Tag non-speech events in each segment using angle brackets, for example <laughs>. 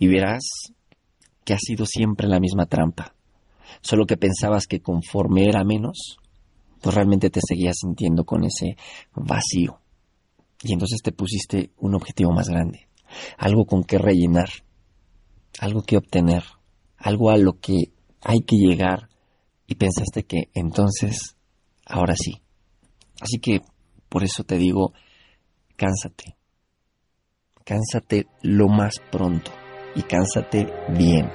Y verás que ha sido siempre la misma trampa. Solo que pensabas que conforme era menos, pues realmente te seguías sintiendo con ese vacío. Y entonces te pusiste un objetivo más grande, algo con que rellenar, algo que obtener, algo a lo que hay que llegar y pensaste que entonces, ahora sí. Así que por eso te digo, cánsate, cánsate lo más pronto y cánsate bien.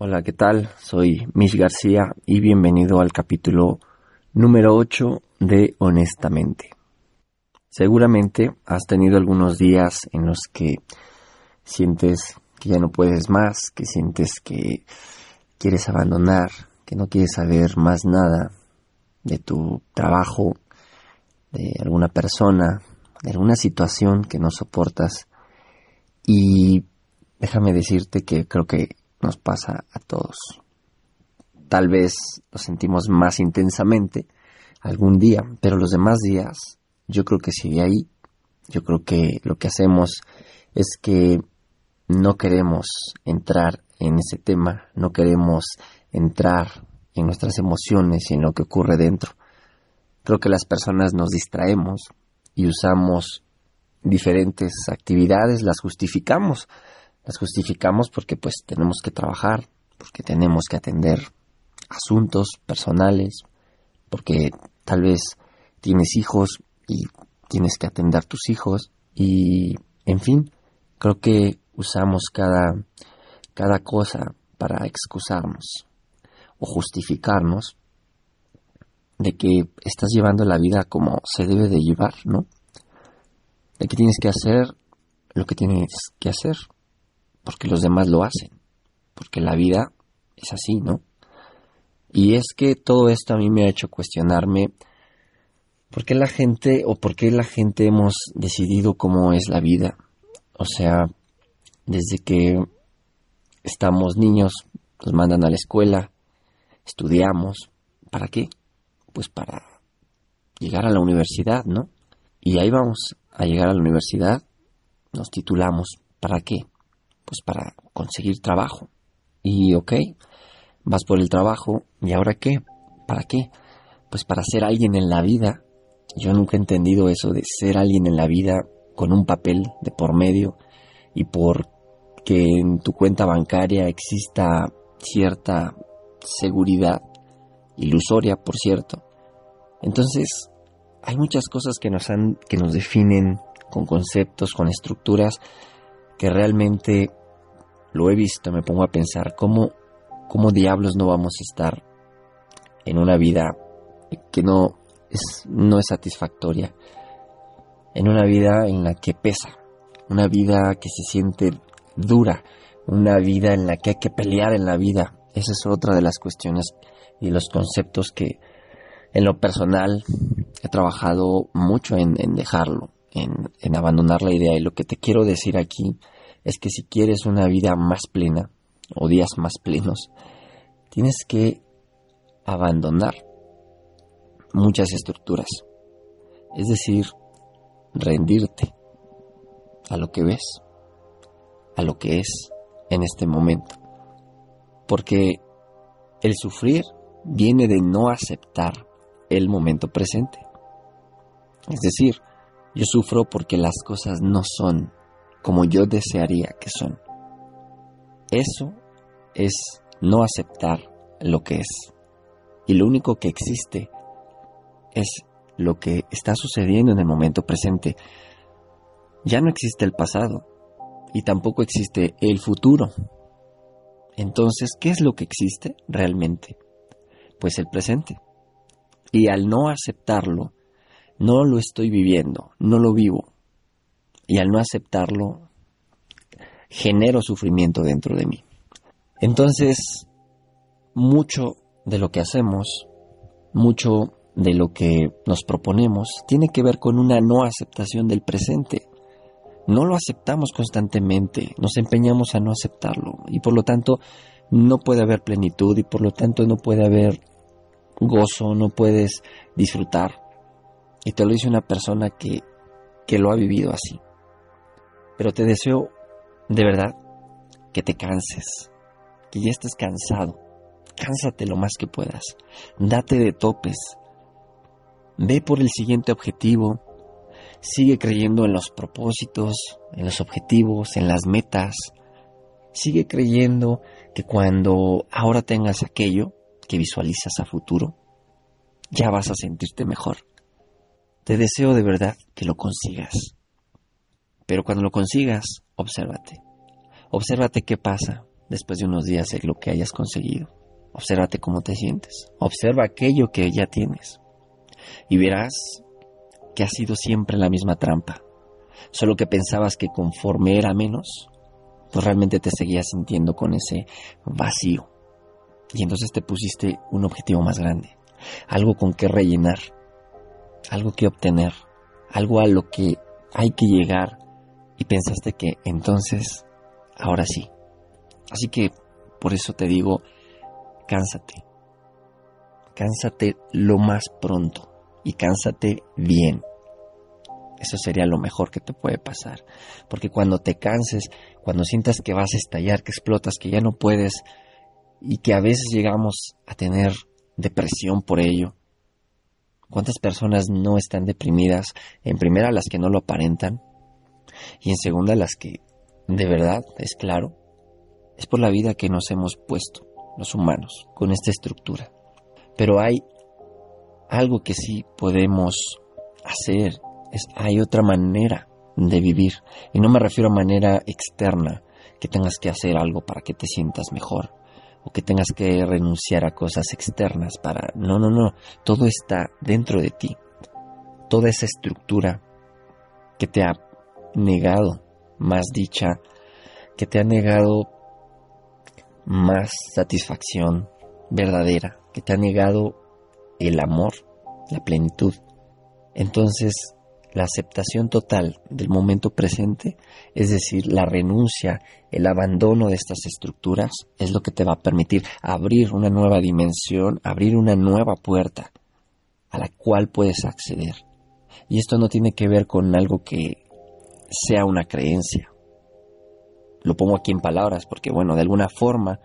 Hola, ¿qué tal? Soy Mish García y bienvenido al capítulo número 8 de Honestamente. Seguramente has tenido algunos días en los que sientes que ya no puedes más, que sientes que quieres abandonar, que no quieres saber más nada de tu trabajo, de alguna persona, de alguna situación que no soportas. Y déjame decirte que creo que nos pasa a todos. Tal vez lo sentimos más intensamente algún día, pero los demás días yo creo que sigue ahí. Yo creo que lo que hacemos es que no queremos entrar en ese tema, no queremos entrar en nuestras emociones y en lo que ocurre dentro. Creo que las personas nos distraemos y usamos diferentes actividades, las justificamos. Las justificamos porque pues tenemos que trabajar, porque tenemos que atender asuntos personales, porque tal vez tienes hijos y tienes que atender a tus hijos y en fin, creo que usamos cada, cada cosa para excusarnos o justificarnos de que estás llevando la vida como se debe de llevar, ¿no? De que tienes que hacer lo que tienes que hacer, porque los demás lo hacen, porque la vida es así, ¿no? Y es que todo esto a mí me ha hecho cuestionarme por qué la gente o por qué la gente hemos decidido cómo es la vida. O sea, desde que estamos niños, nos mandan a la escuela, estudiamos. ¿Para qué? Pues para llegar a la universidad, ¿no? Y ahí vamos a llegar a la universidad, nos titulamos. ¿Para qué? Pues para conseguir trabajo. Y ok, vas por el trabajo, ¿y ahora qué? ¿Para qué? Pues para ser alguien en la vida. Yo nunca he entendido eso de ser alguien en la vida con un papel de por medio y por que en tu cuenta bancaria exista cierta seguridad, ilusoria por cierto. Entonces, hay muchas cosas que nos han que nos definen con conceptos, con estructuras que realmente lo he visto, me pongo a pensar cómo ¿cómo diablos no vamos a estar en una vida que no es, no es satisfactoria? En una vida en la que pesa, una vida que se siente dura, una vida en la que hay que pelear en la vida. Esa es otra de las cuestiones y los conceptos que en lo personal he trabajado mucho en, dejarlo, en, en abandonar la idea. Y lo que te quiero decir aquí es que si quieres una vida más plena, o días más plenos, tienes que abandonar muchas estructuras. Es decir, rendirte a lo que ves, a lo que es en este momento. Porque el sufrir viene de no aceptar el momento presente. Es decir, yo sufro porque las cosas no son como yo desearía que son. Eso es no aceptar lo que es. Y lo único que existe es lo que está sucediendo en el momento presente. Ya no existe el pasado y tampoco existe el futuro. Entonces, ¿qué es lo que existe realmente? Pues el presente. Y al no aceptarlo, no lo estoy viviendo, no lo vivo. Y al no aceptarlo, genero sufrimiento dentro de mí. Entonces, mucho de lo que hacemos, mucho de lo que nos proponemos, tiene que ver con una no aceptación del presente. No lo aceptamos constantemente, nos empeñamos a no aceptarlo y por lo tanto no puede haber plenitud y por lo tanto no puede haber gozo, no puedes disfrutar. Y te lo dice una persona que, que lo ha vivido así. Pero te deseo de verdad que te canses, que ya estés cansado. Cánsate lo más que puedas. Date de topes. Ve por el siguiente objetivo. Sigue creyendo en los propósitos, en los objetivos, en las metas. Sigue creyendo que cuando ahora tengas aquello que visualizas a futuro, ya vas a sentirte mejor. Te deseo de verdad que lo consigas. Pero cuando lo consigas, obsérvate. Obsérvate qué pasa después de unos días de lo que hayas conseguido. Obsérvate cómo te sientes. Observa aquello que ya tienes. Y verás que ha sido siempre la misma trampa. Solo que pensabas que conforme era menos, pues realmente te seguías sintiendo con ese vacío. Y entonces te pusiste un objetivo más grande. Algo con que rellenar. Algo que obtener. Algo a lo que hay que llegar. Y pensaste que entonces, ahora sí. Así que por eso te digo, cánsate. Cánsate lo más pronto y cánsate bien. Eso sería lo mejor que te puede pasar. Porque cuando te canses, cuando sientas que vas a estallar, que explotas, que ya no puedes y que a veces llegamos a tener depresión por ello. ¿Cuántas personas no están deprimidas? En primera las que no lo aparentan y en segunda las que de verdad, es claro, es por la vida que nos hemos puesto los humanos, con esta estructura. Pero hay algo que sí podemos hacer, hay otra manera de vivir. Y no me refiero a manera externa, que tengas que hacer algo para que te sientas mejor, o que tengas que renunciar a cosas externas para... No, no, no, todo está dentro de ti. Toda esa estructura que te ha negado más dicha, que te ha negado más satisfacción verdadera, que te ha negado el amor, la plenitud. Entonces, la aceptación total del momento presente, es decir, la renuncia, el abandono de estas estructuras, es lo que te va a permitir abrir una nueva dimensión, abrir una nueva puerta a la cual puedes acceder. Y esto no tiene que ver con algo que sea una creencia, lo pongo aquí en palabras porque, bueno, de alguna forma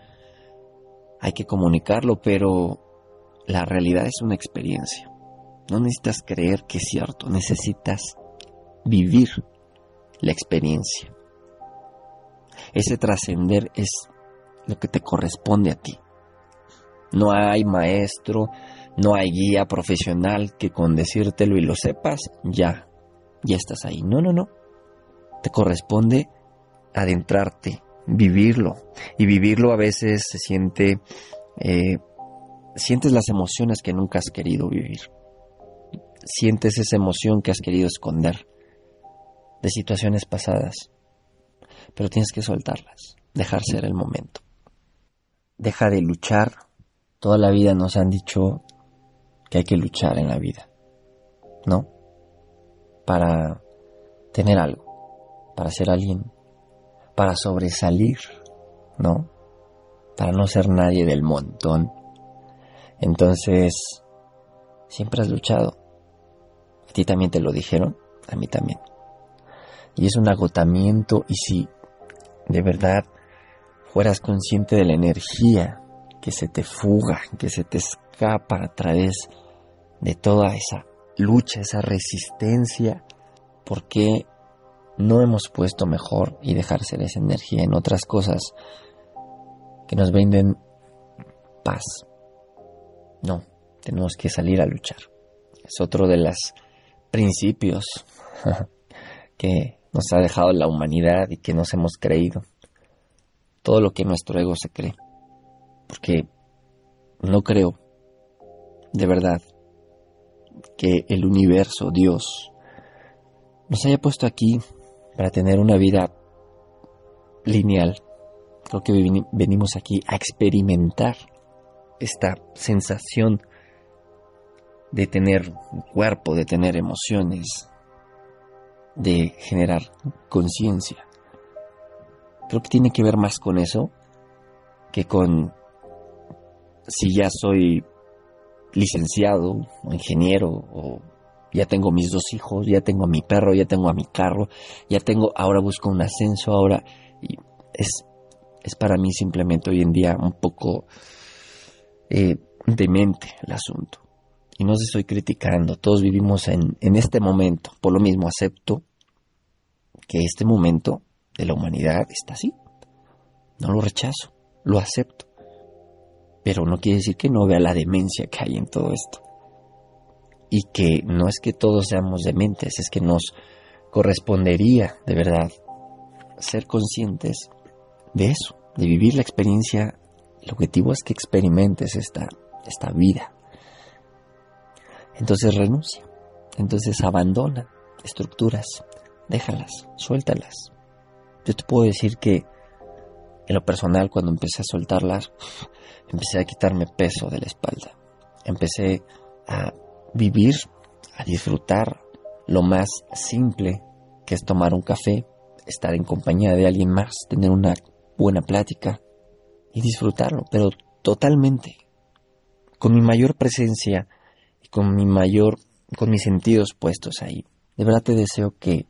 hay que comunicarlo, pero la realidad es una experiencia. No necesitas creer que es cierto, necesitas vivir la experiencia. Ese trascender es lo que te corresponde a ti. No hay maestro, no hay guía profesional que con decírtelo y lo sepas, ya, ya estás ahí. No, no, no. Te corresponde adentrarte, vivirlo. Y vivirlo a veces se siente, eh, sientes las emociones que nunca has querido vivir. Sientes esa emoción que has querido esconder de situaciones pasadas. Pero tienes que soltarlas, dejar ser el momento. Deja de luchar. Toda la vida nos han dicho que hay que luchar en la vida. ¿No? Para tener algo, para ser alguien, para sobresalir, ¿no? Para no ser nadie del montón. Entonces, siempre has luchado. A ti también te lo dijeron, a mí también. Y es un agotamiento y si de verdad fueras consciente de la energía que se te fuga, que se te escapa a través de toda esa lucha, esa resistencia, ¿por qué no hemos puesto mejor y dejar ser esa energía en otras cosas que nos brinden paz. No, tenemos que salir a luchar, Es otro de los principios <laughs> que nos ha dejado la humanidad y que nos hemos creído. Todo lo que nuestro ego se cree. Porque no creo, de verdad, que el universo, Dios, nos haya puesto aquí para tener una vida lineal. Creo que venimos aquí a experimentar esta sensación de tener cuerpo, de tener emociones, de generar conciencia. Creo que tiene que ver más con eso que con si ya soy licenciado o ingeniero o ya tengo mis dos hijos, ya tengo a mi perro, ya tengo a mi carro, ya tengo, ahora busco un ascenso, ahora y es, es para mí simplemente hoy en día un poco eh, demente el asunto. Y no se estoy criticando, todos vivimos en, en este momento, por lo mismo acepto que este momento de la humanidad está así. No lo rechazo, lo acepto. Pero no quiere decir que no vea la demencia que hay en todo esto. Y que no es que todos seamos dementes, es que nos correspondería de verdad ser conscientes de eso, de vivir la experiencia. El objetivo es que experimentes esta, esta vida. Entonces renuncia, entonces abandona estructuras, déjalas, suéltalas. Yo te puedo decir que en lo personal cuando empecé a soltarlas, empecé a quitarme peso de la espalda. Empecé a vivir, a disfrutar lo más simple que es tomar un café, estar en compañía de alguien más, tener una buena plática y disfrutarlo, pero totalmente, con mi mayor presencia y con mi mayor, con mis sentidos puestos ahí. De verdad te deseo que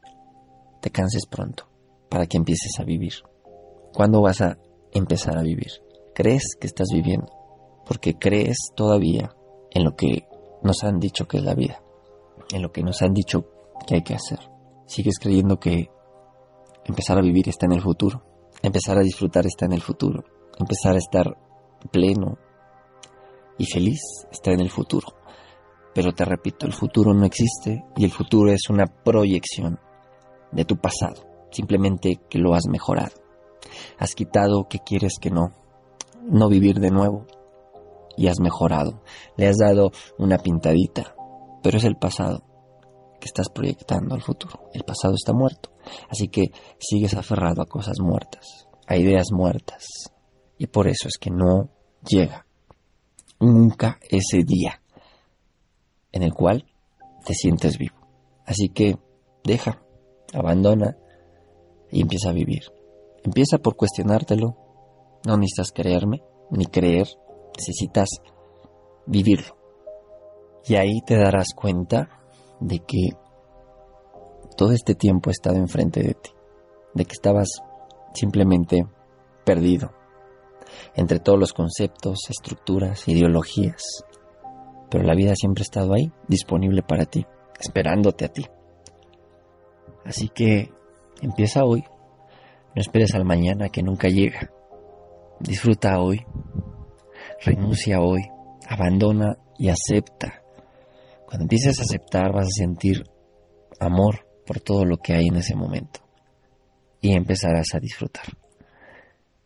te canses pronto para que empieces a vivir. ¿Cuándo vas a empezar a vivir? ¿Crees que estás viviendo? Porque crees todavía en lo que nos han dicho que es la vida, en lo que nos han dicho que hay que hacer. Sigues creyendo que empezar a vivir está en el futuro, empezar a disfrutar está en el futuro, empezar a estar pleno y feliz está en el futuro. Pero te repito, el futuro no existe y el futuro es una proyección de tu pasado, simplemente que lo has mejorado. Has quitado que quieres que no, no vivir de nuevo y has mejorado. Le has dado una pintadita, pero es el pasado que estás proyectando al futuro. El pasado está muerto, así que sigues aferrado a cosas muertas, a ideas muertas. Y por eso es que no llega nunca ese día en el cual te sientes vivo. Así que deja abandona y empieza a vivir. Empieza por cuestionártelo. No necesitas creerme ni creer, necesitas vivirlo. Y ahí te darás cuenta de que todo este tiempo he estado enfrente de ti, de que estabas simplemente perdido entre todos los conceptos, estructuras, ideologías. Pero la vida siempre ha estado ahí, disponible para ti, esperándote a ti. Así que empieza hoy. No esperes al mañana que nunca llega. Disfruta hoy. Renuncia hoy. Abandona y acepta. Cuando empieces a aceptar vas a sentir amor por todo lo que hay en ese momento. Y empezarás a disfrutar.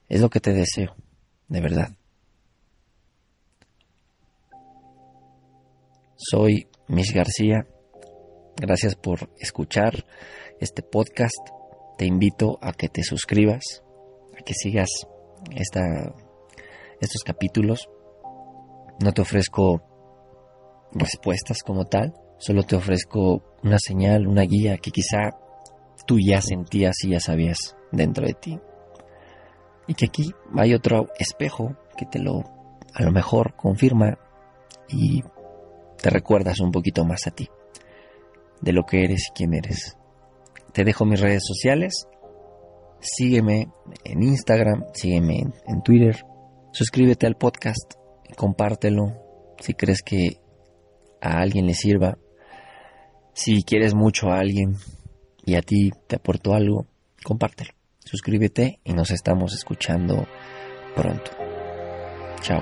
Es lo que te deseo, de verdad. Soy Miss García. Gracias por escuchar este podcast, te invito a que te suscribas, a que sigas esta, estos capítulos. No te ofrezco respuestas como tal, solo te ofrezco una señal, una guía que quizá tú ya sentías y ya sabías dentro de ti. Y que aquí hay otro espejo que te lo a lo mejor confirma y te recuerdas un poquito más a ti, de lo que eres y quién eres. Te dejo mis redes sociales. Sígueme en Instagram, sígueme en, Twitter. Suscríbete al podcast, compártelo si crees que a alguien le sirva. Si quieres mucho a alguien y a ti te aportó algo, compártelo. Suscríbete y nos estamos escuchando pronto. Chao.